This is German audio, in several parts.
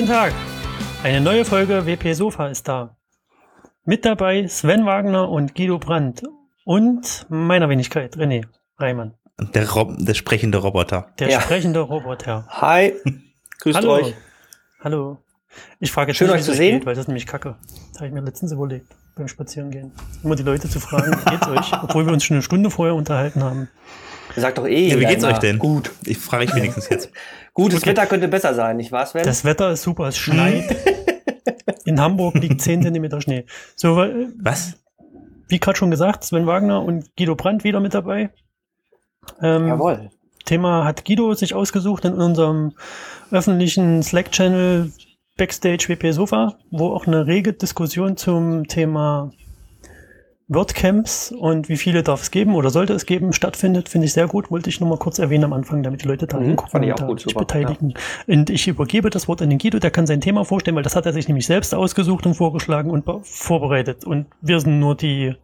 Guten Tag. Eine neue Folge WP Sofa ist da. Mit dabei Sven Wagner und Guido Brandt und meiner Wenigkeit René Reimann. Der, Rob der sprechende Roboter. Der ja. sprechende Roboter. Hi. Grüßt Hallo. euch. Hallo. Ich frage jetzt Schön nicht, euch wie zu es sehen. Geht, weil das ist nämlich kacke. Das habe ich mir letztens überlegt beim Spazierengehen. Immer die Leute zu fragen, wie geht's euch? Obwohl wir uns schon eine Stunde vorher unterhalten haben. Sagt doch eh. Ja, wie geht's euch denn? Gut. Ich frage ich wenigstens jetzt. Gutes Wetter könnte besser sein, nicht wahr, Sven? Das Wetter ist super, es schneit. In Hamburg liegt 10 Zentimeter Schnee. So, Was? wie gerade schon gesagt, Sven Wagner und Guido Brandt wieder mit dabei. Ähm, Jawohl. Thema hat Guido sich ausgesucht in unserem öffentlichen Slack-Channel Backstage WP Sofa, wo auch eine rege Diskussion zum Thema WordCamps und wie viele darf es geben oder sollte es geben, stattfindet, finde ich sehr gut. Wollte ich nur mal kurz erwähnen am Anfang, damit die Leute da Mhm, hingucken ich und gut, sich super, beteiligen. Und ich übergebe das Wort an den Guido, der kann sein Thema vorstellen, weil das hat er sich nämlich selbst ausgesucht und vorgeschlagen und be- vorbereitet. Und wir sind nur die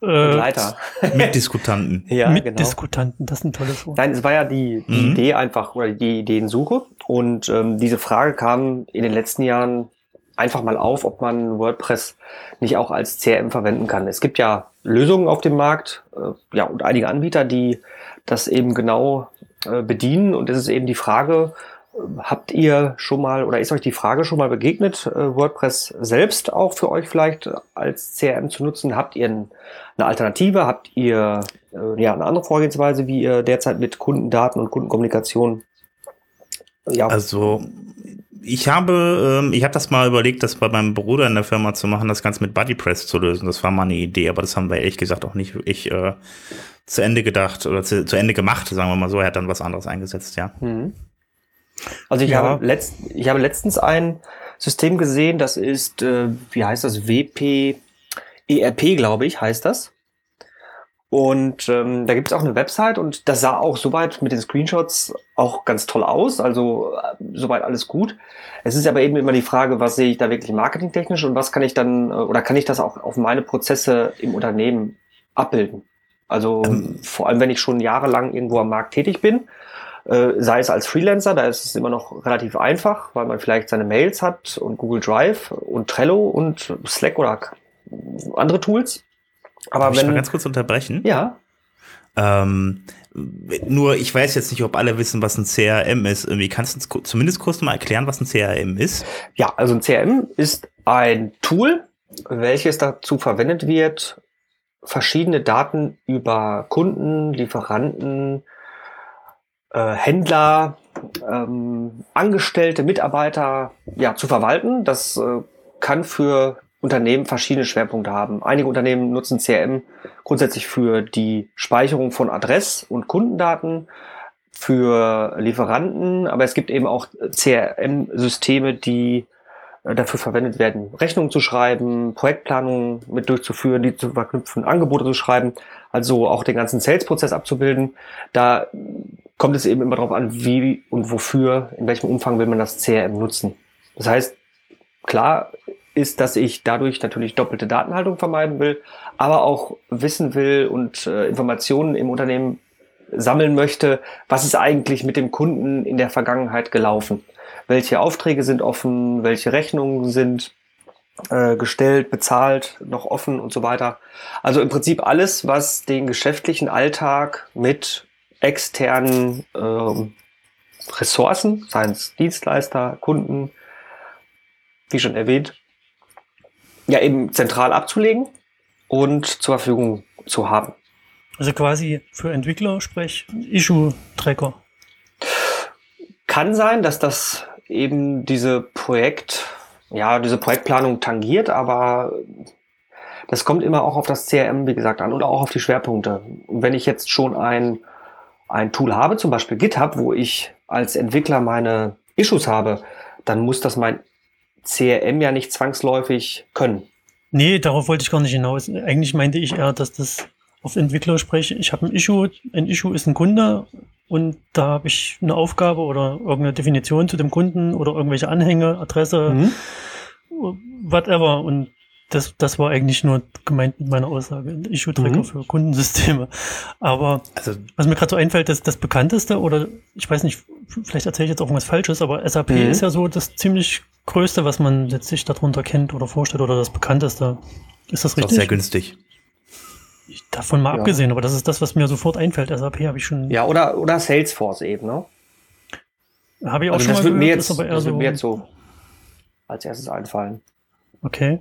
äh, Begleiter. Mitdiskutanten. Ja, genau. Mitdiskutanten. Das ist ein tolles Wort. Nein, es war ja die, die Mhm. Idee einfach oder die Ideensuche. Und ähm, diese Frage kam in den letzten Jahren einfach mal auf, ob man WordPress nicht auch als CRM verwenden kann. Es gibt ja Lösungen auf dem Markt, äh, ja, und einige Anbieter, die das eben genau äh, bedienen. Und es ist eben die Frage, äh, habt ihr schon mal oder ist euch die Frage schon mal begegnet, äh, WordPress selbst auch für euch vielleicht als CRM zu nutzen? Habt ihr ein, eine Alternative? Habt ihr äh, ja eine andere Vorgehensweise, wie ihr derzeit mit Kundendaten und Kundenkommunikation ja, Also, ich habe, ähm, ich habe das mal überlegt, das bei meinem Bruder in der Firma zu machen, das Ganze mit BuddyPress zu lösen. Das war mal eine Idee, aber das haben wir ehrlich gesagt auch nicht wirklich äh, zu Ende gedacht oder zu, zu Ende gemacht, sagen wir mal so. Er hat dann was anderes eingesetzt, ja. Mhm. Also ich, Ja. habe letzt, ich habe letztens ein System gesehen, das ist, äh, wie heißt das, WP, ERP, glaube ich, heißt das. Und ähm, da gibt es auch eine Website und das sah auch soweit mit den Screenshots auch ganz toll aus. Also äh, soweit alles gut. Es ist aber eben immer die Frage, was sehe ich da wirklich marketingtechnisch und was kann ich dann äh, oder kann ich das auch auf meine Prozesse im Unternehmen abbilden? Also Ähm. vor allem, wenn ich schon jahrelang irgendwo am Markt tätig bin, äh, sei es als Freelancer, da ist es immer noch relativ einfach, weil man vielleicht seine Mails hat und Google Drive und Trello und Slack oder andere Tools. Aber Darf ich mal wenn ganz kurz unterbrechen? ja, Ähm, nur, ich weiß jetzt nicht, ob alle wissen, was ein CRM ist. Irgendwie kannst du uns zumindest kurz mal erklären, was ein CRM ist? ja, also ein CRM ist ein Tool, welches dazu verwendet wird, verschiedene Daten über Kunden, Lieferanten, äh, Händler, ähm, Angestellte, Mitarbeiter ja, zu verwalten. Das äh, kann für Unternehmen verschiedene Schwerpunkte haben. Einige Unternehmen nutzen CRM grundsätzlich für die Speicherung von Adress- und Kundendaten, für Lieferanten, aber es gibt eben auch CRM-Systeme, die äh, dafür verwendet werden, Rechnungen zu schreiben, Projektplanungen mit durchzuführen, die zu verknüpfen, Angebote zu schreiben, also auch den ganzen Sales-Prozess abzubilden. Da kommt es eben immer darauf an, wie und wofür, in welchem Umfang will man das CRM nutzen. Das heißt, klar ist, dass ich dadurch natürlich doppelte Datenhaltung vermeiden will, aber auch wissen will und äh, Informationen im Unternehmen sammeln möchte, was ist eigentlich mit dem Kunden in der Vergangenheit gelaufen? Welche Aufträge sind offen? Welche Rechnungen sind äh, gestellt, bezahlt, noch offen und so weiter? Also im Prinzip alles, was den geschäftlichen Alltag mit externen ähm, Ressourcen, seien es Dienstleister, Kunden, wie schon erwähnt, ja eben zentral abzulegen und zur Verfügung zu haben. Also quasi für Entwickler, sprich Issue-Tracker. Kann sein, dass das eben diese Projekt, ja, diese Projektplanung tangiert, aber das kommt immer auch auf das CRM, wie gesagt, an oder auch auf die Schwerpunkte. Und wenn ich jetzt schon ein, ein Tool habe, zum Beispiel GitHub, wo ich als Entwickler meine Issues habe, dann muss das mein CRM ja nicht zwangsläufig können. Nee, darauf wollte ich gar nicht hinaus. Eigentlich meinte ich eher, dass das auf Entwickler spreche. Ich habe ein Issue, ein Issue ist ein Kunde und da habe ich eine Aufgabe oder irgendeine Definition zu dem Kunden oder irgendwelche Anhänge, Adresse, Mhm. whatever. Und das, das war eigentlich nur gemeint mit meiner Aussage. Issue-Tracker Mhm. für Kundensysteme. Aber Also was mir gerade so einfällt, das, das bekannteste, oder ich weiß nicht, vielleicht erzähle ich jetzt auch irgendwas Falsches, aber SAP Mhm. ist ja so das ziemlich größte, was man letztlich darunter kennt oder vorstellt, oder das bekannteste. Ist das ist auch sehr richtig? günstig. Davon mal Ja. abgesehen, aber das ist das, was mir sofort einfällt. SAP habe ich schon, Ja, oder, oder Salesforce eben, ne? habe ich auch Also schon das mal wird mir gehört, jetzt, ist aber eher das wird so, mir jetzt so als erstes einfallen. okay.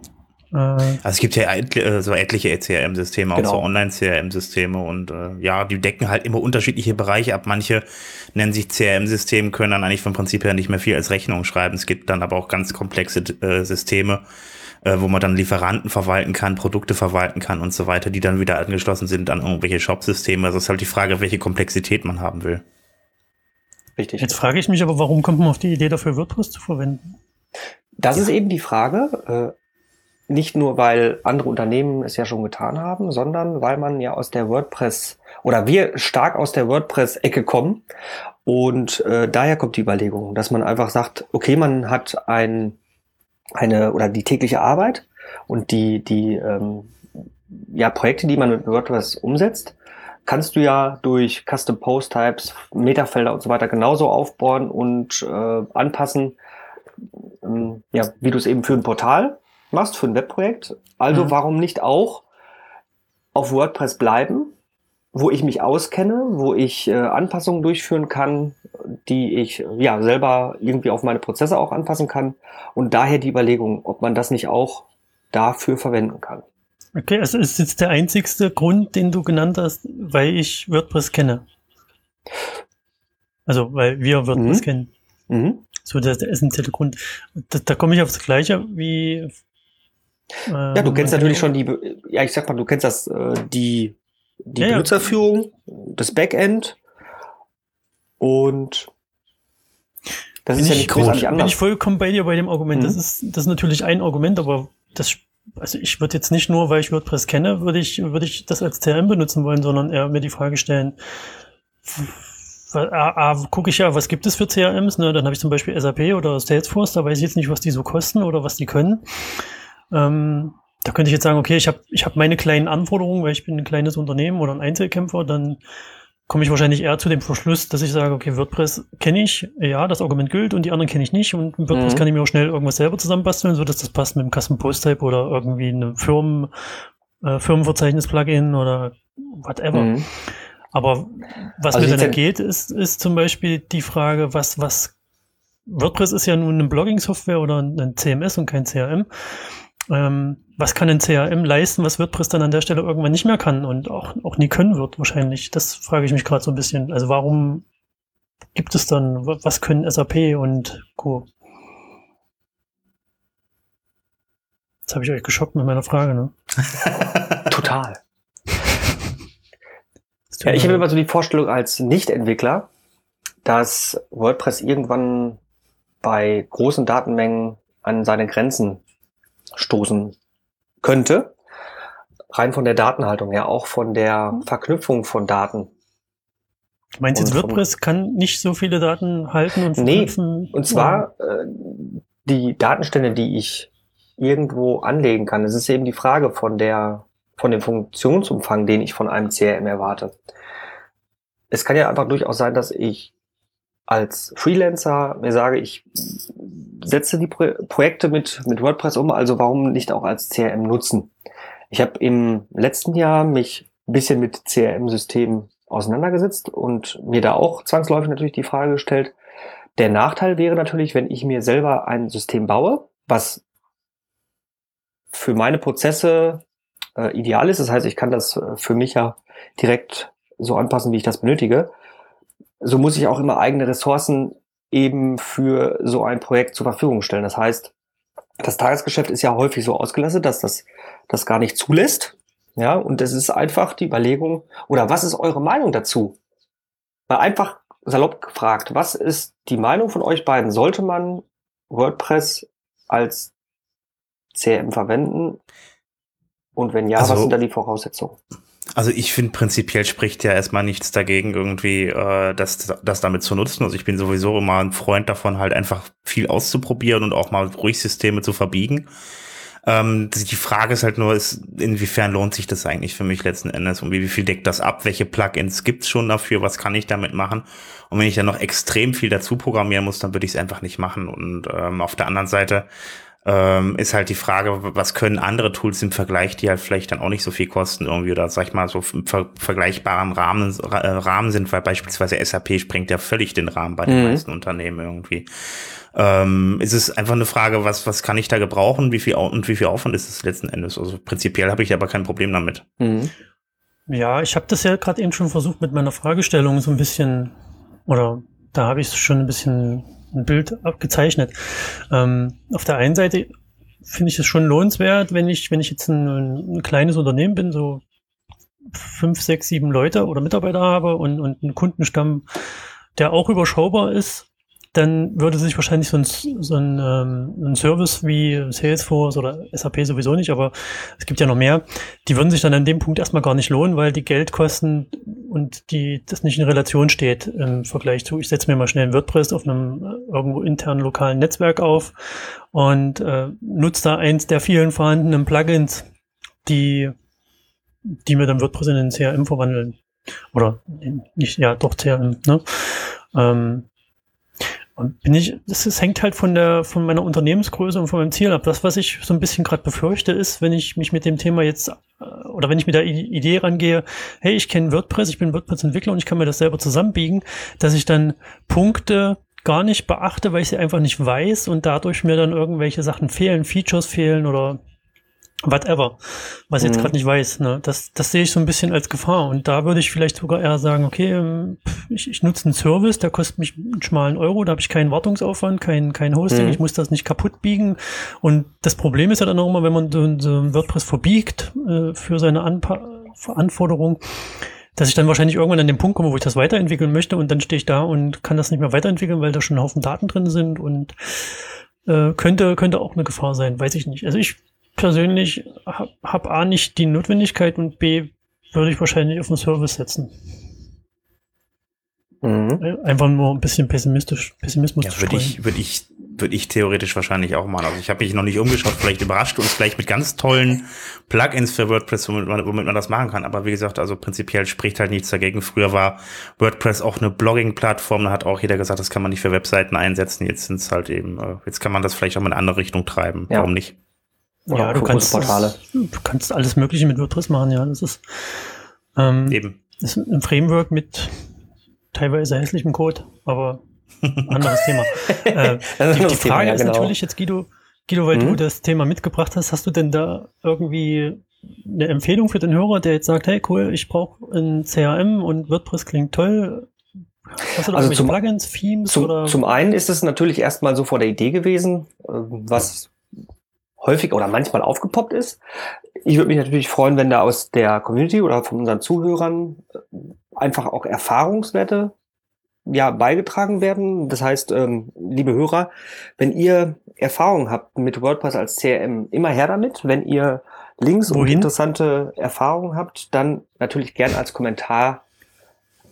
Äh, Also es gibt ja etli- äh, so etliche CRM-Systeme, auch Genau. so Online-CRM-Systeme und äh, ja, die decken halt immer unterschiedliche Bereiche ab. Manche nennen sich CRM-Systeme, können dann eigentlich vom Prinzip her nicht mehr viel als Rechnung schreiben. Es gibt dann aber auch ganz komplexe äh, Systeme, äh, wo man dann Lieferanten verwalten kann, Produkte verwalten kann und so weiter, die dann wieder angeschlossen sind an irgendwelche Shop-Systeme. Also es ist halt die Frage, welche Komplexität man haben will. Richtig. jetzt frage ich mich aber, warum kommt man auf die Idee dafür, WordPress zu verwenden? Das ist eben die Frage. Nicht nur, weil andere Unternehmen es ja schon getan haben, sondern weil man ja aus der WordPress oder wir stark aus der WordPress-Ecke kommen. Und äh, daher kommt die Überlegung, dass man einfach sagt, okay, man hat ein, eine oder die tägliche Arbeit und die, die ähm, ja, Projekte, die man mit WordPress umsetzt, kannst du ja durch Custom Post Types, Metafelder und so weiter genauso aufbauen und äh, anpassen, ähm, ja, wie du es eben für ein Portal machst, für ein Webprojekt. Also Mhm. warum nicht auch auf WordPress bleiben, wo ich mich auskenne, wo ich äh, Anpassungen durchführen kann, die ich ja selber irgendwie auf meine Prozesse auch anpassen kann. Und daher die Überlegung, ob man das nicht auch dafür verwenden kann. Okay, also ist jetzt der einzigste Grund, den du genannt hast, weil ich WordPress kenne. Also, weil wir WordPress Mhm. kennen. Mhm. So, das ist der essentielle Grund. Da, da komme ich aufs Gleiche wie. Ja, du kennst natürlich schon die, ja, ich sag mal, du kennst das, äh, die, die Ja. Benutzerführung, das Backend und das Bin ist ja ich, nicht großartig bin anders. ich vollkommen bei dir bei dem Argument. Das Mhm. ist, das ist natürlich ein Argument, aber das, also ich würde jetzt nicht nur, weil ich WordPress kenne, würde ich, würde ich das als CRM benutzen wollen, sondern eher mir die Frage stellen, weil, A, A, gucke ich ja, was gibt es für CRMs, ne? Dann habe ich zum Beispiel SAP oder Salesforce, da weiß ich jetzt nicht, was die so kosten oder was die können. Ähm, da könnte ich jetzt sagen, okay, ich habe ich hab meine kleinen Anforderungen, weil ich bin ein kleines Unternehmen oder ein Einzelkämpfer, dann komme ich wahrscheinlich eher zu dem Verschluss, dass ich sage, okay, WordPress kenne ich, ja, das Argument gilt und die anderen kenne ich nicht und mit WordPress Mhm. kann ich mir auch schnell irgendwas selber zusammenbasteln, so dass das passt mit dem Custom Post Type oder irgendwie eine Firmen, äh, Firmenverzeichnis-Plugin oder whatever. Mhm. Aber was Also mir dann geht, ist, ist zum Beispiel die Frage, was, was WordPress ist ja nun eine Blogging-Software oder ein CMS und kein CRM. Ähm, was kann ein CRM leisten, was WordPress dann an der Stelle irgendwann nicht mehr kann und auch, auch nie können wird wahrscheinlich? Das frage ich mich gerade so ein bisschen. Also warum gibt es dann, wa- was können SAP und Co.? Jetzt habe ich euch geschockt mit meiner Frage, ne? Total. Ja, ich habe immer so die Vorstellung als Nicht-Entwickler, dass WordPress irgendwann bei großen Datenmengen an seine Grenzen stoßen könnte. Rein von der Datenhaltung her, auch von der Verknüpfung von Daten. Du meinst vom- WordPress kann nicht so viele Daten halten und Nee, verknüpfen? Und zwar äh, die Datenstände, die ich irgendwo anlegen kann. Es ist eben die Frage von der, von dem Funktionsumfang, den ich von einem CRM erwarte. Es kann ja einfach durchaus sein, dass ich als Freelancer mir sage, ich setze die Pro Projekte mit, mit WordPress um, also warum nicht auch als CRM nutzen? Ich habe im letzten Jahr mich ein bisschen mit CRM-Systemen auseinandergesetzt und mir da auch zwangsläufig natürlich die Frage gestellt, der Nachteil wäre natürlich, wenn ich mir selber ein System baue, was für meine Prozesse äh, ideal ist. Das heißt, ich kann das äh, für mich ja direkt so anpassen, wie ich das benötige. So muss ich auch immer eigene Ressourcen eben für so ein Projekt zur Verfügung stellen. Das heißt, das Tagesgeschäft ist ja häufig so ausgelastet, dass das das gar nicht zulässt. Ja, und es ist einfach die Überlegung, oder was ist eure Meinung dazu? Mal einfach salopp gefragt, was ist die Meinung von euch beiden? Sollte man WordPress als CRM verwenden? Und wenn ja, Also- was sind da die Voraussetzungen? Also ich finde prinzipiell spricht ja erstmal nichts dagegen, irgendwie äh, das, das damit zu nutzen. Also ich bin sowieso immer ein Freund davon, halt einfach viel auszuprobieren und auch mal ruhig Systeme zu verbiegen. Ähm, die Frage ist halt nur, ist, inwiefern lohnt sich das eigentlich für mich letzten Endes und wie, viel deckt das ab? Welche Plugins gibt's schon dafür? Was kann ich damit machen? Und wenn ich dann noch extrem viel dazu programmieren muss, dann würde ich es einfach nicht machen. Und ähm, auf der anderen Seite ähm, ist halt die Frage, was können andere Tools im Vergleich, die halt vielleicht dann auch nicht so viel kosten irgendwie oder sag ich mal so im ver vergleichbaren Rahmen, äh, Rahmen sind, weil beispielsweise SAP springt ja völlig den Rahmen bei den mhm. meisten Unternehmen irgendwie. Ähm, ist es einfach eine Frage, was, was kann ich da gebrauchen, wie viel und wie viel Aufwand ist es letzten Endes? Also prinzipiell habe ich aber kein Problem damit. Mhm. Ja, ich habe das ja gerade eben schon versucht mit meiner Fragestellung so ein bisschen, oder da habe ich schon ein bisschen ein Bild abgezeichnet. Ähm, auf der einen Seite finde ich es schon lohnenswert, wenn ich, wenn ich jetzt ein, ein, kleines Unternehmen bin, so fünf, sechs, sieben Leute oder Mitarbeiter habe und, und einen Kundenstamm, der auch überschaubar ist, dann würde sich wahrscheinlich so ein, so ein, ähm, ein Service wie Salesforce oder SAP sowieso nicht, aber es gibt ja noch mehr, die würden sich dann an dem Punkt erstmal gar nicht lohnen, weil die Geldkosten und die das nicht in Relation steht im Vergleich zu, ich setze mir mal schnell ein WordPress auf einem äh, irgendwo internen lokalen Netzwerk auf und äh, nutze da eins der vielen vorhandenen Plugins, die, die mir dann WordPress in den CRM verwandeln. Oder nicht, ja, doch CRM, ne? Ähm, bin ich, das, das hängt halt von der, von meiner Unternehmensgröße und von meinem Ziel ab. Das, was ich so ein bisschen gerade befürchte, ist, wenn ich mich mit dem Thema jetzt, äh, oder wenn ich mit der Idee rangehe, hey, ich kenne WordPress, ich bin WordPress-Entwickler und ich kann mir das selber zusammenbiegen, dass ich dann Punkte gar nicht beachte, weil ich sie einfach nicht weiß und dadurch mir dann irgendwelche Sachen fehlen, Features fehlen oder whatever, was ich jetzt mhm. gerade nicht weiß. Ne? Das, das sehe ich so ein bisschen als Gefahr. Und da würde ich vielleicht sogar eher sagen, okay, ähm, ich, ich nutze einen Service, der kostet mich einen schmalen Euro, da habe ich keinen Wartungsaufwand, kein, kein Hosting, mhm. ich muss das nicht kaputt biegen. Und das Problem ist ja dann auch immer, wenn man so, so ein WordPress verbiegt äh, für seine Anpa Anforderung, dass ich dann wahrscheinlich irgendwann an den Punkt komme, wo ich das weiterentwickeln möchte und dann stehe ich da und kann das nicht mehr weiterentwickeln, weil da schon ein Haufen Daten drin sind und äh, könnte, könnte auch eine Gefahr sein, weiß ich nicht. Also ich persönlich habe hab A nicht die Notwendigkeit und B würde ich wahrscheinlich auf den Service setzen. Mhm. Einfach nur ein bisschen pessimistisch, Pessimismus ja, zu würde ich, würde ich, würde ich theoretisch wahrscheinlich auch machen. Also ich habe mich noch nicht umgeschaut, vielleicht überrascht uns vielleicht mit ganz tollen Plugins für WordPress, womit man, womit man das machen kann. Aber wie gesagt, also prinzipiell spricht halt nichts dagegen. Früher war WordPress auch eine Blogging-Plattform, da hat auch jeder gesagt, das kann man nicht für Webseiten einsetzen. Jetzt sind es halt eben, äh, jetzt kann man das vielleicht auch in eine andere Richtung treiben. Ja. Warum nicht? Oder ja, du kannst, das, du kannst alles Mögliche mit WordPress machen, ja. Das ist, ähm, Eben. ist ein Framework mit teilweise hässlichem Code, aber anderes Thema. Äh, die, die, Frage Thema, ja, ist genau. natürlich jetzt, Guido, Guido, weil mhm. du das Thema mitgebracht hast, hast du denn da irgendwie eine Empfehlung für den Hörer, der jetzt sagt, hey cool, ich brauche ein CRM und WordPress klingt toll. Hast du da also zum, Plugins, Themes? Zum, oder? zum einen ist es natürlich erstmal so vor der Idee gewesen, äh, was häufig oder manchmal aufgepoppt ist. Ich würde mich natürlich freuen, wenn da aus der Community oder von unseren Zuhörern äh, einfach auch Erfahrungswerte ja beigetragen werden. Das heißt, ähm, liebe Hörer, wenn ihr Erfahrungen habt mit WordPress als CRM, immer her damit. Wenn ihr Links Wohin? und interessante Erfahrungen habt, dann natürlich gern als Kommentar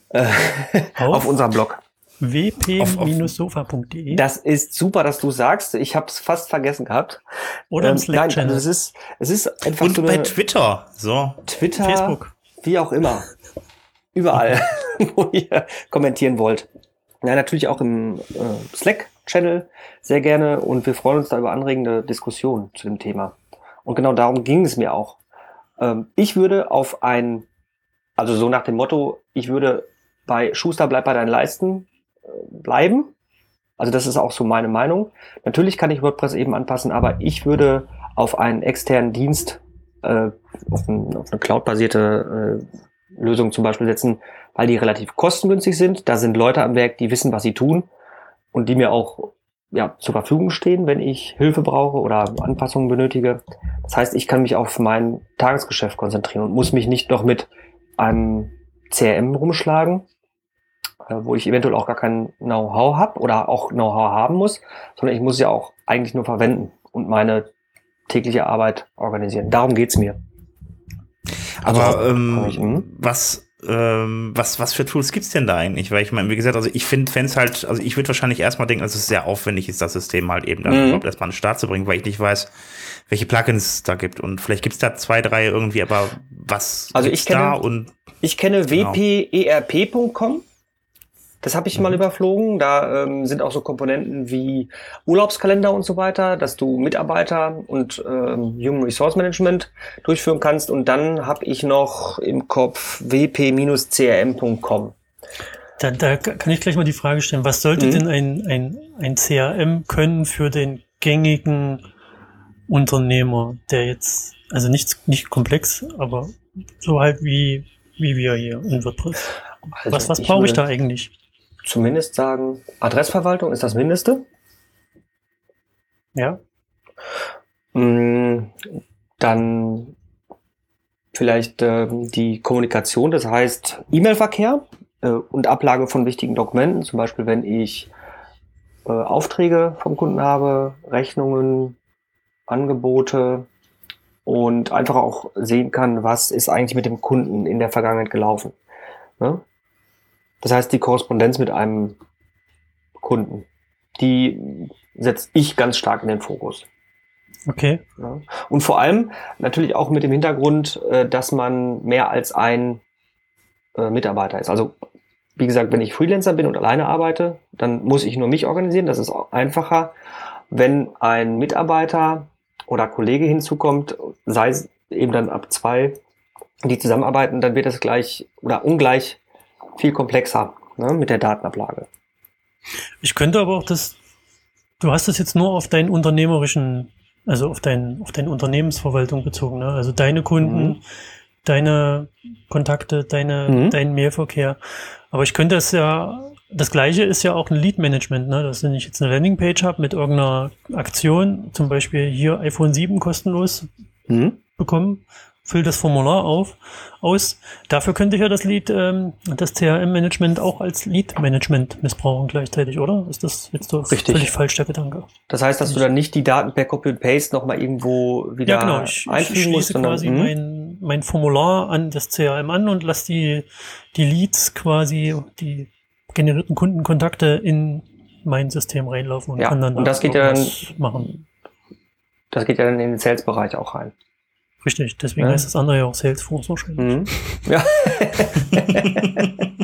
äh, auf, auf unserem Blog wp-sofa.de. Das ist super, dass du sagst. Ich habe es fast vergessen gehabt. Oder im ähm, Slack Nein, also es ist, es ist einfach Und so bei Twitter. So. Twitter, Facebook. Wie auch immer. Überall, wo ihr kommentieren wollt. Ja, natürlich auch im äh, Slack-Channel sehr gerne und wir freuen uns da über anregende Diskussionen zu dem Thema. Und genau darum ging es mir auch. Ähm, ich würde auf ein, also so nach dem Motto, ich würde bei Schuster bleib bei deinen Leisten bleiben. Also das ist auch so meine Meinung. Natürlich kann ich WordPress eben anpassen, aber ich würde auf einen externen Dienst, äh, auf, ein, auf eine cloud-basierte äh, Lösung zum Beispiel setzen, weil die relativ kostengünstig sind. Da sind Leute am Werk, die wissen, was sie tun und die mir auch ja, zur Verfügung stehen, wenn ich Hilfe brauche oder Anpassungen benötige. Das heißt, ich kann mich auf mein Tagesgeschäft konzentrieren und muss mich nicht noch mit einem CRM rumschlagen, wo ich eventuell auch gar kein Know-how habe oder auch Know-how haben muss, sondern ich muss ja auch eigentlich nur verwenden und meine tägliche Arbeit organisieren. Darum geht's mir. Aber also, ähm, ich, hm? was ähm, was, was für Tools gibt's denn da eigentlich? Weil ich meine, wie gesagt, also ich finde es halt, also ich würde wahrscheinlich erstmal denken, dass es sehr aufwendig ist, das System halt eben dann mhm. überhaupt erstmal an den Start zu bringen, weil ich nicht weiß, welche Plugins es da gibt. Und vielleicht gibt es da zwei, drei irgendwie, aber was Also ich kenne- da und Ich kenne Genau. wperp.com. Das habe ich mal Mhm. überflogen. Da ähm, sind auch so Komponenten wie Urlaubskalender und so weiter, dass du Mitarbeiter und ähm, Human Resource Management durchführen kannst. Und dann habe ich noch im Kopf wp-crm.com. Da, da kann ich gleich mal die Frage stellen, was sollte Mhm. denn ein, ein, ein CRM können für den gängigen Unternehmer, der jetzt, also nicht, nicht komplex, aber so halt wie, wie wir hier in WordPress. Also was was brauche ich da eigentlich? Zumindest sagen, Adressverwaltung ist das Mindeste. Ja, Mm, Dann vielleicht ähm, die Kommunikation, das heißt E-Mail-Verkehr äh, und Ablage von wichtigen Dokumenten, zum Beispiel wenn ich äh, Aufträge vom Kunden habe, Rechnungen, Angebote und einfach auch sehen kann, was ist eigentlich mit dem Kunden in der Vergangenheit gelaufen. Ne? Das heißt, die Korrespondenz mit einem Kunden, die setze ich ganz stark in den Fokus. okay. Ja. Und vor allem natürlich auch mit dem Hintergrund, äh, dass man mehr als ein äh, Mitarbeiter ist. Also wie gesagt, wenn ich Freelancer bin und alleine arbeite, dann muss ich nur mich organisieren. Das ist auch einfacher. Wenn ein Mitarbeiter oder Kollege hinzukommt, sei es eben dann ab zwei, die zusammenarbeiten, dann wird es gleich oder ungleich viel komplexer ne, mit der Datenablage. Ich könnte aber auch das, du hast das jetzt nur auf deinen unternehmerischen, also auf dein, auf deine Unternehmensverwaltung bezogen, ne? Also deine Kunden, Mhm. deine Kontakte, deine, Mhm. dein Mailverkehr. Aber ich könnte es ja, das gleiche ist ja auch ein Lead-Management, ne? Dass wenn ich jetzt eine Landingpage habe mit irgendeiner Aktion, zum Beispiel hier iPhone 7 kostenlos Mhm. bekommen, füll das Formular auf, aus. Dafür könnte ich ja das Lead, ähm, das CRM-Management auch als Lead-Management missbrauchen gleichzeitig, oder? Ist das jetzt doch Richtig. völlig falsch der Gedanke? Das heißt, dass du dann nicht die Daten per Copy und Paste nochmal irgendwo wieder Ja, genau. Ich, ich einfügen musst, schließe sondern quasi mhm. mein, mein Formular an das CRM an und lasse die, die Leads quasi, die generierten Kundenkontakte in mein System reinlaufen und Ja, kann dann und da das geht ja dann- machen. das geht ja dann in den Sales-Bereich auch rein. Richtig, deswegen Ja. heißt das andere ja auch Salesforce wahrscheinlich. Mhm. Ja.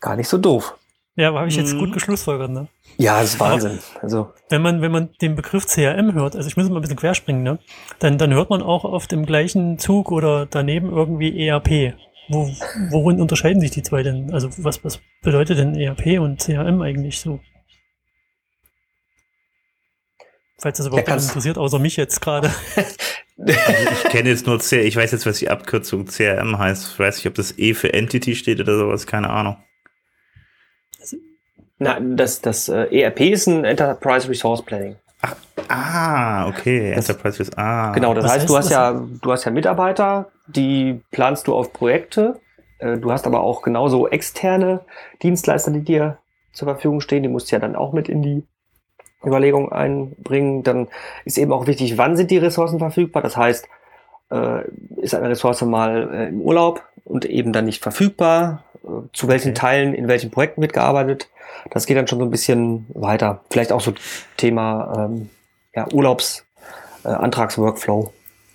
Gar nicht so doof. Ja, aber habe ich jetzt Mhm. gut geschlussfolgert, ne? Ja, das ist Wahnsinn. Also, wenn man, wenn man den Begriff CRM hört, also ich muss mal ein bisschen querspringen, ne? Dann, dann hört man auch auf dem gleichen Zug oder daneben irgendwie ERP. Wo, worin unterscheiden sich die zwei denn? Also was, was bedeutet denn ERP und CRM eigentlich so? Falls das überhaupt Ja, interessiert, außer mich jetzt gerade. Also ich kenne jetzt nur C, ich weiß jetzt, was die Abkürzung CRM heißt. Ich weiß nicht, ob das E für Entity steht oder sowas, keine Ahnung. na, das, das äh, ERP ist ein Enterprise Resource Planning. Ah, okay. Das- Enterprise ist, ah. Genau, das Was heißt, heißt du hast ja, du hast ja Mitarbeiter, die planst du auf Projekte. Äh, Du hast aber auch genauso externe Dienstleister, die dir zur Verfügung stehen. Die musst du ja dann auch mit in die Überlegung einbringen. Dann ist eben auch wichtig, wann sind die Ressourcen verfügbar. Das heißt, äh, ist eine Ressource mal äh, im Urlaub und eben dann nicht verfügbar. Äh, Zu welchen. Teilen, in welchen Projekten wird gearbeitet. Das geht dann schon so ein bisschen weiter. Vielleicht auch so Thema ähm, ja, Urlaubs, äh.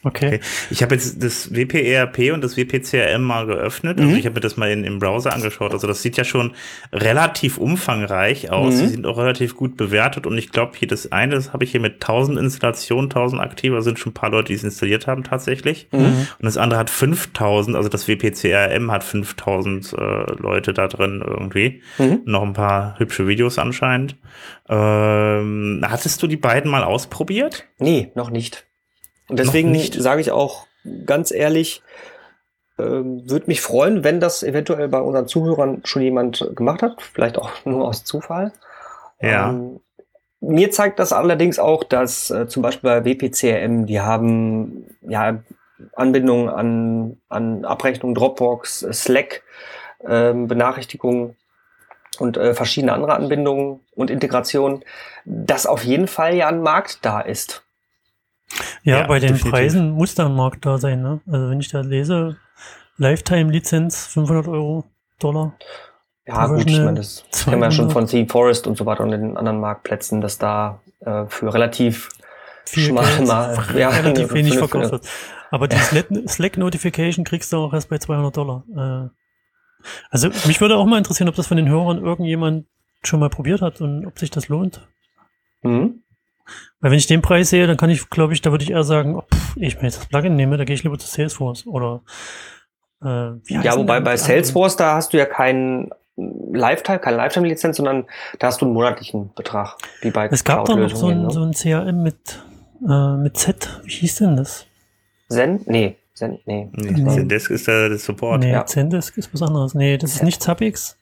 Okay. Okay. Ich habe jetzt das WPERP und das WPCRM mal geöffnet. Also Mhm. ich habe mir das mal in, im Browser angeschaut. Also das sieht ja schon relativ umfangreich aus. Mhm. Sie sind auch relativ gut bewertet. Und ich glaube, hier das eine, das habe ich hier mit 1000 Installationen, 1000 aktiver, sind schon ein paar Leute, die es installiert haben tatsächlich. Mhm. Und das andere hat 5000, also das WPCRM hat 5000 äh, Leute da drin irgendwie. Mhm. Noch ein paar hübsche Videos anscheinend. Ähm, hattest du die beiden mal ausprobiert? Nee, noch nicht. Und deswegen nicht? sage ich auch ganz ehrlich, ähm, würde mich freuen, wenn das eventuell bei unseren Zuhörern schon jemand gemacht hat, vielleicht auch nur aus Zufall. Ja. Ähm, mir zeigt das allerdings auch, dass äh, zum Beispiel bei WPCRM, die haben ja Anbindungen an, an Abrechnung, Dropbox, äh, Slack, ähm, Benachrichtigungen und äh, verschiedene andere Anbindungen und Integrationen, dass auf jeden Fall ja ein Markt da ist. Ja, Ja, bei den definitiv. Preisen muss da ein Markt da sein, ne? Also wenn ich da lese, Lifetime-Lizenz 500 Euro, Dollar. Ja, gut, ich meine, das kennen wir ja schon 200. von Theme Forest und so weiter und den anderen Marktplätzen, dass da äh, für relativ viel Schmal mal. Ja, relativ für wenig eine- verkauft wird. Aber die Slack- Slack-Notification kriegst du auch erst bei 200 Dollar. Äh, also mich würde auch mal interessieren, ob das von den Hörern irgendjemand schon mal probiert hat und ob sich das lohnt. Mhm. Weil wenn ich den Preis sehe, dann kann ich, glaube ich, da würde ich eher sagen, oh, pff, ich mir jetzt das Plugin nehme, da gehe ich lieber zu Salesforce oder äh, wie Ja, wobei bei? Salesforce, da hast du ja keinen Lifetime, keine Lifetime-Lizenz, sondern da hast du einen monatlichen Betrag, wie bei Es gab doch noch so ein, Cloud-Lösungen, so ne? ein CRM mit, äh, mit Z. Wie hieß denn das? Zen? Nee, Zen, nee. Nee, Zendesk ist der, der Support. Nee, ja. Zendesk ist was anderes. Nee, das ist nicht Zappix.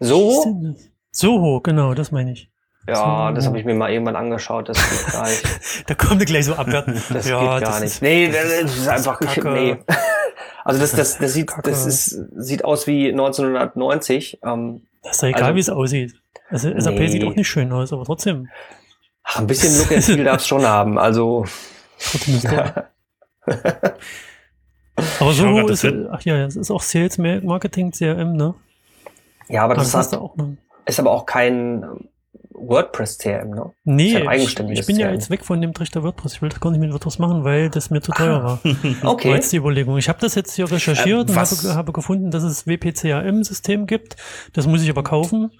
Soho? das? Soho, genau, das meine ich. Ja, So. das habe ich mir mal irgendwann angeschaut, das geht gar nicht. Da kommt gleich so abwerten. Das ja, geht gar das nicht. Ist, Nee, das ist einfach, ich, Kacke. nee. Also das, das, das sieht, Kacke. das ist, sieht aus wie 1990. Ähm, das ist ja egal, Also- wie es aussieht. Also SAP Nee. sieht auch nicht schön aus, aber trotzdem. ach, ein bisschen Look and Feel darf es schon haben. Also, trotzdem ist aber Soho grad, ist, das ach ja, es ist auch Sales Marketing CRM, ne? ja, aber das das hast hat, du auch ist aber auch kein WordPress-CRM, ne? Nee, ja ein ich, ich bin ja CRM. jetzt weg von dem Trichter WordPress. Ich will gar nicht mit WordPress machen, weil das mir zu teuer war. War Okay. jetzt die Überlegung. Ich habe das jetzt hier recherchiert Äh, und habe, habe gefunden, dass es WPCAM-System gibt. Das muss ich aber kaufen.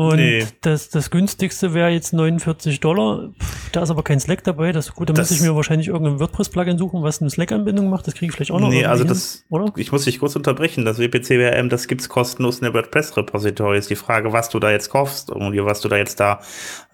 Und Nee. das, das günstigste wäre jetzt 49 Dollar. Pff, da ist aber kein Slack dabei. Das gut, da Das- muss ich mir wahrscheinlich irgendein WordPress-Plugin suchen, was eine Slack-Anbindung macht. Das kriege ich vielleicht auch noch. Nee, also hin, das- oder? Ich muss dich kurz unterbrechen. Das WPCWRM, das gibt's kostenlos in der WordPress-Repository. Ist die Frage, was du da jetzt kaufst und was du da jetzt da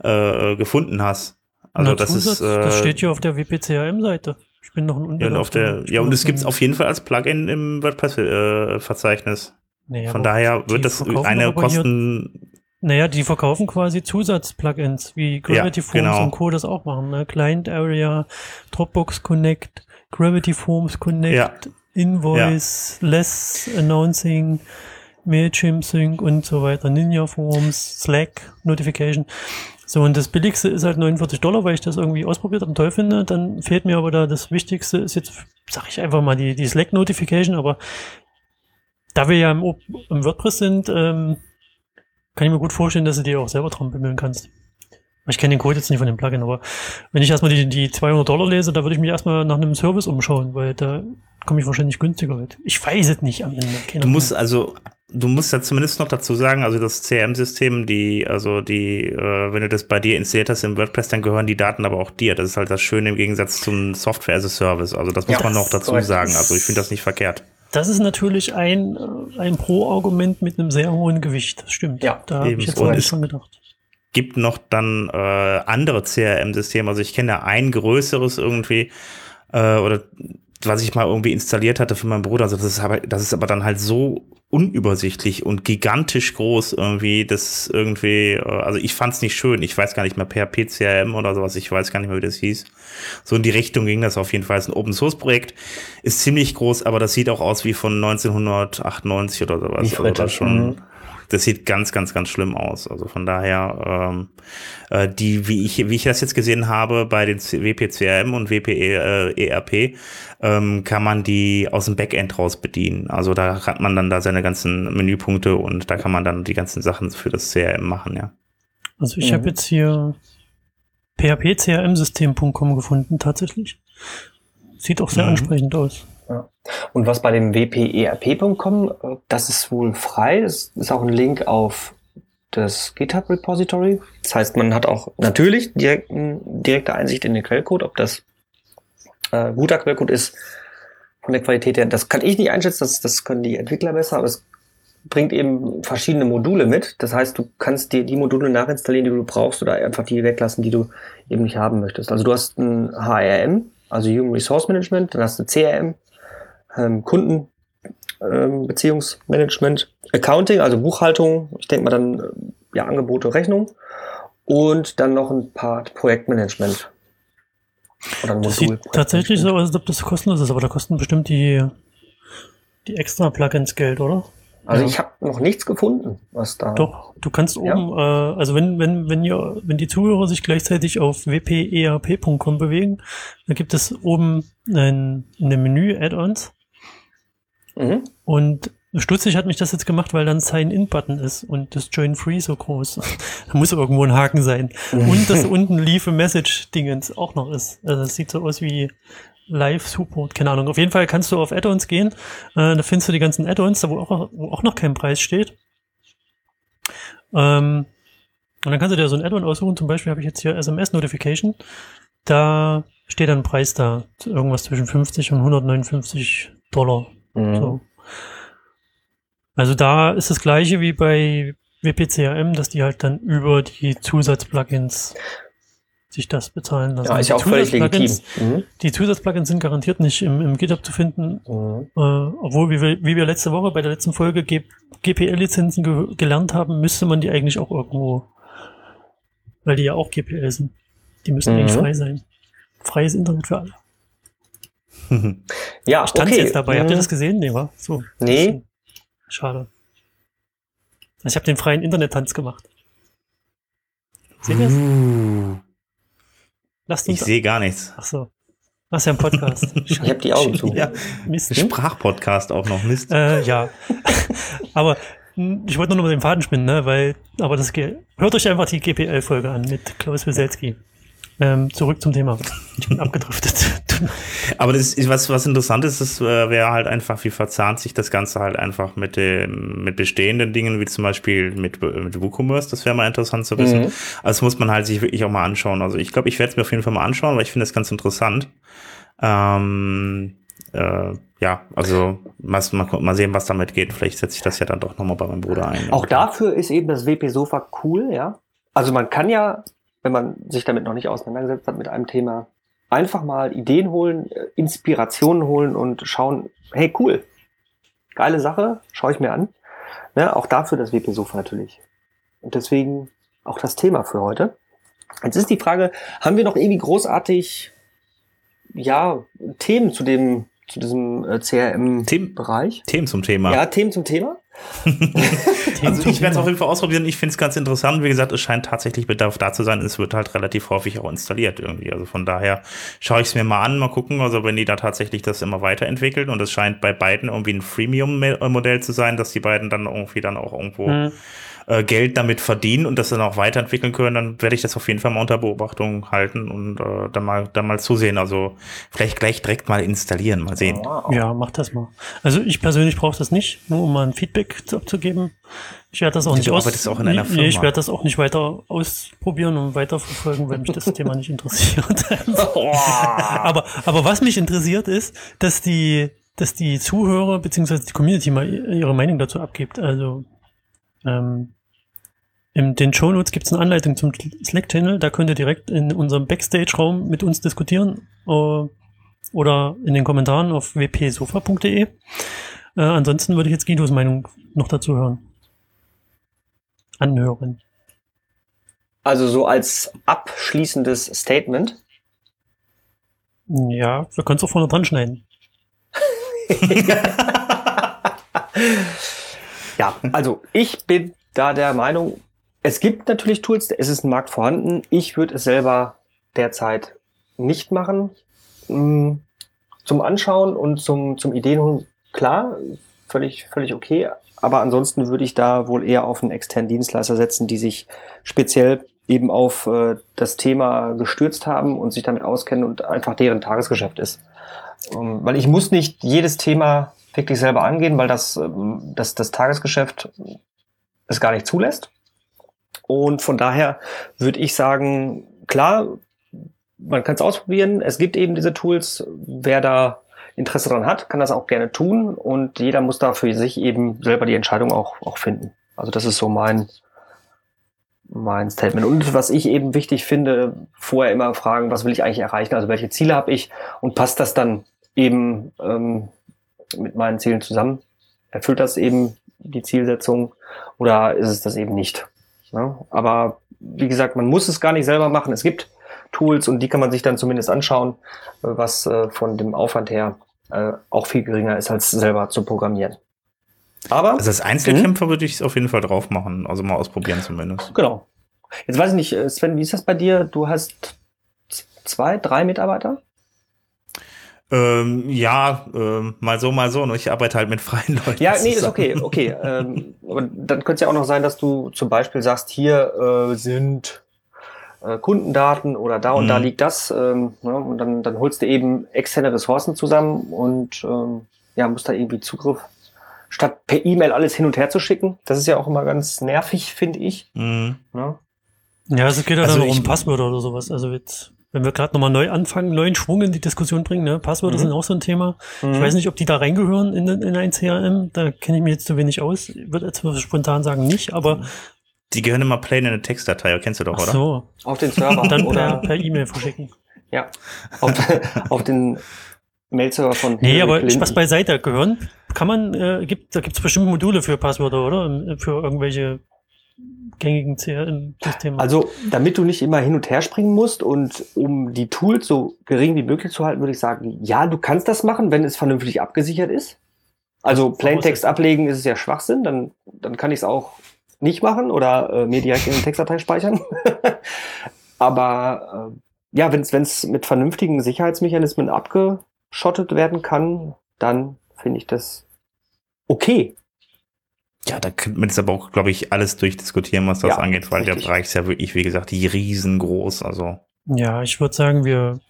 äh, gefunden hast. Also Na, das Zusatz, ist äh, das steht hier auf der WPCAM-Seite. Ich bin noch ein ja, und auf der, ja und es gibt's auf jeden Fall als Plugin im WordPress-Verzeichnis. Nee, Von aber daher wird das eine Kosten. Naja, die verkaufen quasi Zusatz-Plugins, wie Gravity Ja, Forms genau. und Co. das auch machen. Ne? Client Area, Dropbox Connect, Gravity Forms Connect, Ja. Invoice, Less Announcing, Mailchimp Sync und so weiter, Ninja Forms, Slack, Notification. So, und das billigste ist halt 49 Dollar, weil ich das irgendwie ausprobiert und toll finde. Dann fehlt mir aber da das Wichtigste, ist jetzt, sag ich einfach mal, die, die Slack Notification, aber da wir ja im, im WordPress sind, ähm, kann ich mir gut vorstellen, dass du dir auch selber dran bimmeln kannst. Ich kenne den Code jetzt nicht von dem Plugin, aber wenn ich erstmal die, die 200 Dollar lese, da würde ich mich erstmal nach einem Service umschauen, weil da komme ich wahrscheinlich günstiger mit. Ich weiß es nicht am Ende. Keine Du Ahnung. musst also, du musst ja zumindest noch dazu sagen, also das CRM-System, die, also die, äh, wenn du das bei dir installiert hast im WordPress, dann gehören die Daten aber auch dir. Das ist halt das Schöne im Gegensatz zum Software as a Service. Also das muss Ja, man noch dazu sagen. Also ich finde das nicht verkehrt. Das ist natürlich ein, äh, ein Pro-Argument mit einem sehr hohen Gewicht. Das stimmt. Ja, da habe ich jetzt es- dran gedacht. gibt noch dann äh, andere CRM-Systeme. Also ich kenne da ein größeres irgendwie, äh, oder was ich mal irgendwie installiert hatte für meinen Bruder. Also das ist aber, das ist aber dann halt so unübersichtlich und gigantisch groß irgendwie, das irgendwie, äh, also ich fand es nicht schön. Ich weiß gar nicht mehr, PHP CRM oder sowas, ich weiß gar nicht mehr, wie das hieß. So in die Richtung ging das auf jeden Fall. Es ist ein Open-Source-Projekt, ist ziemlich groß, aber das sieht auch aus wie von 1998 oder sowas. Wie Also das schon. Das sieht ganz, ganz, ganz schlimm aus. Also von daher, ähm, äh, die, wie ich, wie ich das jetzt gesehen habe bei den WPCRM und WPE, äh, ERP, ähm, kann man die aus dem Backend raus bedienen. Also da hat man dann da seine ganzen Menüpunkte und da kann man dann die ganzen Sachen für das CRM machen, ja. Also ich Mhm. habe jetzt hier phpcrmsystem.com gefunden, tatsächlich. Sieht auch sehr Mhm. ansprechend aus. Und was bei dem wperp.com, äh, das ist wohl frei. Das ist auch ein Link auf das GitHub Repository. Das heißt, man hat auch natürlich direkt, direkte Einsicht in den Quellcode, ob das äh, guter Quellcode ist von der Qualität her. Das kann ich nicht einschätzen, das, das können die Entwickler besser, aber es bringt eben verschiedene Module mit. Das heißt, du kannst dir die Module nachinstallieren, die du brauchst, oder einfach die weglassen, die du eben nicht haben möchtest. Also du hast ein HRM, also Human Resource Management, dann hast du CRM, ähm, Kunden, ähm, Beziehungsmanagement, Accounting, also Buchhaltung, ich denke mal dann äh, ja Angebote, Rechnung und dann noch ein Part Projektmanagement. Oder ein Das sieht tatsächlich so aus, als ob das kostenlos ist, aber da kosten bestimmt die, die extra Plugins Geld, oder? Also Ja. ich habe noch nichts gefunden, was da. Doch, du kannst Ja. oben, äh, also wenn, wenn, wenn ihr, wenn die Zuhörer sich gleichzeitig auf wperp.com bewegen, dann gibt es oben ein, in dem Menü Add-ons Mhm. und Stutzig hat mich das jetzt gemacht, weil dann Sign-In-Button ist und das Join Free so groß. da muss irgendwo ein Haken sein. Und das unten Leave a Message-Dingens auch noch ist. Also das sieht so aus wie Live-Support, keine Ahnung. Auf jeden Fall kannst du auf Add-ons gehen. Äh, da findest du die ganzen Add-ons, da wo auch, wo auch noch kein Preis steht. Ähm, und dann kannst du dir so ein Add-on aussuchen. Zum Beispiel habe ich jetzt hier SMS-Notification. Da steht dann ein Preis da. Irgendwas zwischen 50 und 159 Dollar. Mhm. So. Also da ist das gleiche wie bei WPCRM, dass die halt dann über die Zusatzplugins sich das bezahlen lassen. Ja, ist ja auch Die völlig legitim. Zusatzplugins- Mhm. Die Zusatzplugins sind garantiert nicht im, im GitHub zu finden, Mhm. äh, obwohl, wie wir, wie wir letzte Woche bei der letzten Folge GPL-Lizenzen ge gelernt haben, müsste man die eigentlich auch irgendwo, weil die ja auch GPL sind. Die müssen Mhm. eigentlich frei sein. Freies Internet für alle. Ja, Ich tanze okay. jetzt dabei. Habt ihr Mhm. das gesehen? Nee, war so. Nee. Schade. Ich habe den freien Internet-Tanz gemacht. Seht ihr Uh, ich sehe gar nichts. Ach so. Ach, ist ja ein Podcast. Ich habe die Augen zu. Ja, Mist. Sprachpodcast auch noch. Mist. Äh, ja. aber mh, ich wollte nur noch mal den Faden spinnen, ne? Weil, aber das hört euch einfach die GPL-Folge an mit Klaus Wieselski. Ähm, zurück zum Thema. Ich bin abgedriftet. Aber das ist was, was interessant ist, das äh, wäre halt einfach, wie verzahnt sich das Ganze halt einfach mit dem, mit bestehenden Dingen, wie zum Beispiel mit, mit WooCommerce. Das wäre mal interessant zu wissen. Mhm. Also das muss man halt sich wirklich auch mal anschauen. Also ich glaube, ich werde es mir auf jeden Fall mal anschauen, weil ich finde das ganz interessant. Ähm, äh, ja, also mal, mal, mal sehen, was damit geht. Vielleicht setze ich das ja dann doch nochmal bei meinem Bruder ein. Auch dafür ist eben das WP-Sofa cool, ja. Also man kann ja, wenn man sich damit noch nicht auseinandergesetzt hat mit einem Thema, einfach mal Ideen holen, äh, Inspirationen holen und schauen, hey cool, geile Sache, schaue ich mir an. Ne, auch dafür das WP-Sofa natürlich. Und deswegen auch das Thema für heute. Jetzt ist die Frage, haben wir noch irgendwie großartig, ja, Themen zu dem, zu diesem äh, CRM-Bereich? Themen zum Thema. Ja, Themen zum Thema? Also ich werde es auf jeden Fall ausprobieren. Ich finde es ganz interessant. Wie gesagt, es scheint tatsächlich Bedarf da zu sein. Es wird halt relativ häufig auch installiert irgendwie. Also von daher schaue ich es mir mal an, mal gucken. Also wenn die da tatsächlich das immer weiterentwickeln und es scheint bei beiden irgendwie ein Freemium-Modell zu sein, dass die beiden dann irgendwie dann auch irgendwo Hm. Äh, Geld damit verdienen und das dann auch weiterentwickeln können, dann werde ich das auf jeden Fall mal unter Beobachtung halten und äh, dann mal dann mal zusehen. Also vielleicht gleich direkt mal installieren, mal sehen. Ja, mach das mal. Also ich persönlich brauche das nicht, nur um mal ein Feedback zu- abzugeben. Ich werde das auch Du nicht aus. auch in einer nee, nee, ich werde das auch nicht weiter ausprobieren und weiterverfolgen, weil mich das Thema nicht interessiert. aber, aber was mich interessiert ist, dass die, dass die Zuhörer bzw. die Community mal ihre Meinung dazu abgibt. Also ähm, in den Show Notes gibt es eine Anleitung zum Slack-Channel. Da könnt ihr direkt in unserem Backstage-Raum mit uns diskutieren. Äh, oder in den Kommentaren auf wpsofa.de. Äh, ansonsten würde ich jetzt Guidos Meinung noch dazu hören. Anhören. Also so als abschließendes Statement. Ja, wir können es auch vorne dran schneiden. Ja, also ich bin da der Meinung, es gibt natürlich Tools, es ist ein Markt vorhanden. Ich würde es selber derzeit nicht machen. Mm, Zum Anschauen und zum, zum Ideenholen, klar, völlig, völlig okay. Aber ansonsten würde ich da wohl eher auf einen externen Dienstleister setzen, die sich speziell eben auf äh, das Thema gestürzt haben und sich damit auskennen und einfach deren Tagesgeschäft ist. Ähm, weil ich muss nicht jedes Thema wirklich selber angehen, weil das, ähm, das, das Tagesgeschäft es gar nicht zulässt. Und von daher würde ich sagen, klar, man kann es ausprobieren. Es gibt eben diese Tools. Wer da Interesse daran hat, kann das auch gerne tun. Und jeder muss da für sich eben selber die Entscheidung auch, auch finden. Also das ist so mein, mein Statement. Und was ich eben wichtig finde, vorher immer fragen, was will ich eigentlich erreichen? Also welche Ziele habe ich? Und passt das dann eben ähm, mit meinen Zielen zusammen? Erfüllt das eben die Zielsetzung oder ist es das eben nicht? Ja, aber wie gesagt, man muss es gar nicht selber machen. Es gibt Tools und die kann man sich dann zumindest anschauen, was äh, von dem Aufwand her äh, auch viel geringer ist, als selber zu programmieren. Aber Also als Einzelkämpfer würde ich es auf jeden Fall drauf machen. Also mal ausprobieren zumindest. genau. Jetzt weiß ich nicht, äh, Sven, wie ist das bei dir? Du hast zwei, drei Mitarbeiter? Ähm, ja, ähm, mal so, mal so. Und ich arbeite halt mit freien Leuten. Ja, nee, ist okay, okay. ähm, aber dann könnte es ja auch noch sein, dass du zum Beispiel sagst, hier äh, sind äh, Kundendaten oder da und da Mhm. liegt das. Ähm, ne, und dann, dann holst du eben externe Ressourcen zusammen und ähm, ja, musst da irgendwie Zugriff, statt per E-Mail alles hin und her zu schicken. Das ist ja auch immer ganz nervig, finde ich. Mhm. Ne? Ja, also es geht ja Also dann auch um ich- Passwörter oder sowas. Also jetzt, wenn wir gerade nochmal neu anfangen, neuen Schwung in die Diskussion bringen, ne? Passwörter Mhm. sind auch so ein Thema. Mhm. Ich weiß nicht, ob die da reingehören in, in ein CRM. Da kenne ich mich jetzt zu wenig aus. Ich würde jetzt mal spontan sagen nicht, aber Die gehören immer plain in eine Textdatei, kennst du doch, ach oder? so. Auf den Server Dann per oder per E-Mail verschicken. ja, auf, auf den Mail-Server von Nee, Hillary aber Clinton. Spaß beiseite gehören. Kann man, äh, gibt, da gibt es bestimmt Module für Passwörter, oder? Für irgendwelche gängigen CRM-Systeme. Also, damit du nicht immer hin und her springen musst und um die Tools so gering wie möglich zu halten, würde ich sagen, ja, du kannst das machen, wenn es vernünftig abgesichert ist. Also Plaintext ablegen ist es ja Schwachsinn, dann, dann kann ich es auch nicht machen oder äh, mir direkt in eine Textdatei speichern. Aber äh, ja, wenn es mit vernünftigen Sicherheitsmechanismen abgeschottet werden kann, dann finde ich das okay. Ja, da könnte man jetzt aber auch, glaube ich, alles durchdiskutieren, was das Ja, angeht, weil der richtig. Bereich ist ja wirklich, wie gesagt, die riesengroß. Also Ja, ich würde sagen, wir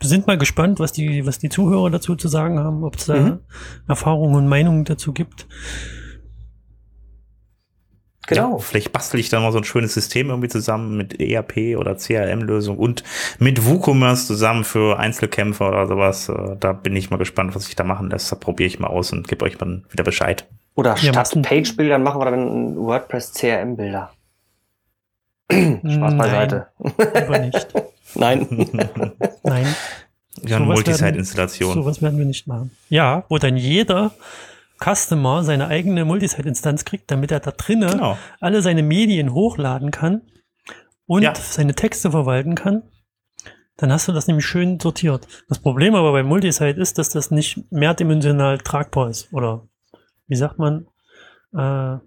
sind mal gespannt, was die, was die Zuhörer dazu zu sagen haben, ob es da Mhm. Erfahrungen und Meinungen dazu gibt. Genau. Ja, vielleicht bastel ich dann mal so ein schönes System irgendwie zusammen mit ERP oder CRM-Lösung und mit WooCommerce zusammen für Einzelkämpfer oder sowas. Äh, Da bin ich mal gespannt, was sich da machen lässt. Da probiere ich mal aus und gebe euch dann wieder Bescheid. Oder Ja, statt Page-Bildern machen wir dann WordPress CRM-Bilder. Spaß beiseite. Lieber nicht. Nein. Nein, Ja, eine Multisite-Installation. sowas werden wir nicht machen. Ja, wo dann jeder Customer seine eigene Multisite-Instanz kriegt, damit er da drinnen Genau. alle seine Medien hochladen kann und Ja. seine Texte verwalten kann, dann hast du das nämlich schön sortiert. Das Problem aber bei Multisite ist, dass das nicht mehrdimensional tragbar ist oder wie sagt man, äh,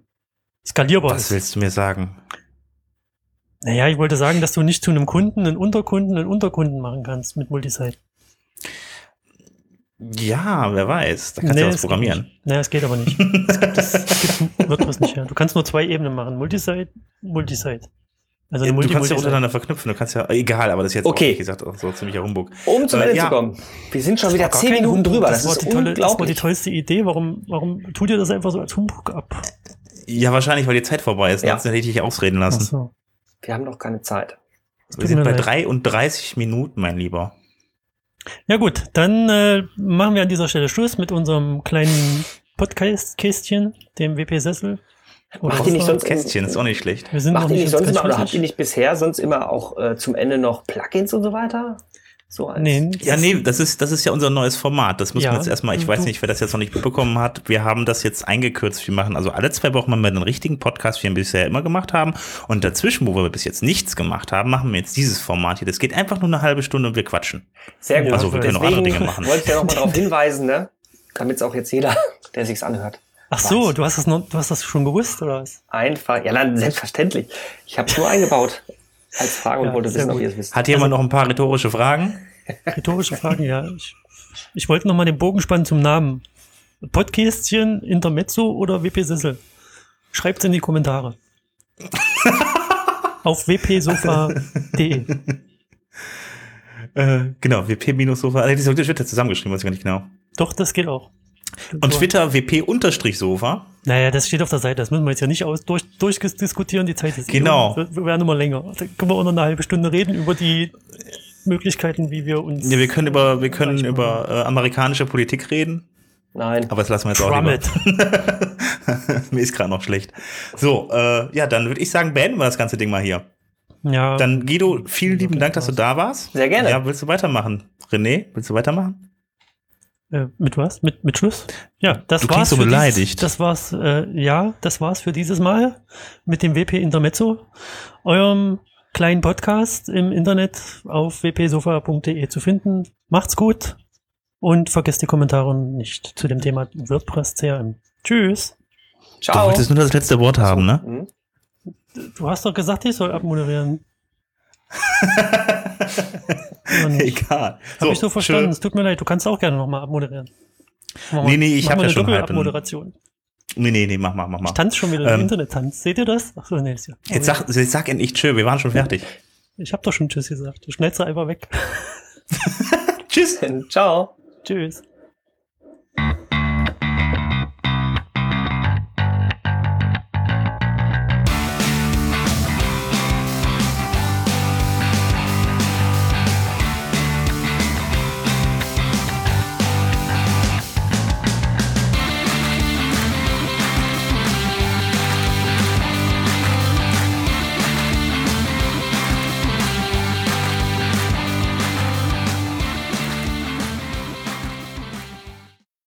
skalierbar Was ist. willst du mir sagen? Naja, ich wollte sagen, dass du nicht zu einem Kunden einen Unterkunden einen Unterkunden machen kannst mit Multisite. Ja, wer weiß. Da kannst du ja was es programmieren. Naja, es geht aber nicht. Das gibt, das gibt WordPress nicht her. Du kannst nur zwei Ebenen machen. Multisite, Multisite. Also eine du kannst ja untereinander verknüpfen. Du kannst ja, egal, aber das ist jetzt Okay. auch, wie gesagt, auch so ziemlicher Humbug. Um zum Äh, Ende ja. zu kommen. Wir sind schon wieder zehn Minuten Humbug. drüber. Das, Das, war ist die tolle, das war die unglaublich. tollste Idee. Warum, warum tut ihr das einfach so als Humbug ab? Ja, wahrscheinlich, weil die Zeit vorbei ist. Ja. Sonst hätte ich dich ausreden Ach lassen. so. Wir haben doch keine Zeit. Wir sind bei leid. 33 Minuten, mein Lieber. Ja gut, dann äh, machen wir an dieser Stelle Schluss mit unserem kleinen Podcast-Kästchen, dem WP-Sessel. Oder Macht ihr nicht sonst- Kästchen ist auch nicht schlecht. Wir sind Macht noch ihr nicht sonst immer, oder habt ihr nicht bisher sonst immer auch äh, zum Ende noch Plugins und so weiter? So als Nee, Ja, das- nee, das ist, das ist ja unser neues Format. Das müssen Ja, wir jetzt erstmal, ich du- weiß du- nicht, wer das jetzt noch nicht mitbekommen hat. Wir haben das jetzt eingekürzt. Wir machen also alle zwei Wochen mal einen richtigen Podcast, wie wir bisher immer gemacht haben. Und dazwischen, wo wir bis jetzt nichts gemacht haben, machen wir jetzt dieses Format hier. Das geht einfach nur eine halbe Stunde und wir quatschen. Sehr gut. Also, wir können auch andere Dinge machen. wollte ich ja nochmal darauf hinweisen, ne? damit es auch jetzt jeder, der sich's anhört, Ach so, du hast das noch, du hast das schon gewusst, oder was? einfach, ja, nein, selbstverständlich. Ich habe es nur eingebaut als Frage und Ja, wollte wissen, ob ihr es wisst. Hat jemand noch ein paar rhetorische Fragen? Rhetorische Fragen, ja. Ich, ich wollte noch mal den Bogen spannen zum Namen. Podcastchen, Intermezzo oder WP-Sessel? Schreibt's in die Kommentare. Auf wpsofa.de. Äh, genau, WP-Sofa. Äh, Die wird Twitter zusammengeschrieben, weiß ich gar nicht genau. Doch, das geht auch. Und Twitter WP-Sofa. Naja, das steht auf der Seite. Das müssen wir jetzt ja nicht aus, durch, durchdiskutieren. Die Zeit ist Genau. Wir, wir werden immer länger. Da können wir auch noch eine halbe Stunde reden über die Möglichkeiten, wie wir uns. Ja, wir können über, wir können über äh, amerikanische Politik reden. Nein. Aber das lassen wir jetzt auch Trump lieber. Mir ist gerade noch schlecht. So, äh, ja, dann würde ich sagen, beenden wir das ganze Ding mal hier. Ja. Dann Guido, vielen lieben Dank, dass du da warst. Sehr gerne. Ja, willst du weitermachen? René, willst du weitermachen? Äh, mit was? Mit, mit Schluss? Ja, das Du war's. so für beleidigt. Dieses, das war's, äh, ja, das war's für dieses Mal mit dem WP Intermezzo, eurem kleinen Podcast im Internet auf wpsofa.de zu finden. Macht's gut und vergesst die Kommentare nicht zu dem Thema WordPress CRM. Tschüss. Du Ciao. wolltest nur das letzte Wort haben, ne? Hm? Du hast doch gesagt, ich soll abmoderieren. Egal. Hab ich so verstanden. schön. Es tut mir leid, du kannst auch gerne nochmal abmoderieren. Wir- Nee, nee, ich machen hab wir ja eine schon Doppelabmoderation. Nee, nee, nee, mach mal, mach mal. Ich tanze schon wieder Ähm, im Internet-Tanz. Seht ihr das? Ach so, nee, ist ja. Jetzt sag, jetzt sag endlich Tschö, wir waren schon fertig. Ich hab doch schon Tschüss gesagt. Du schneidest einfach weg. Tschüss. Ciao. Tschüss.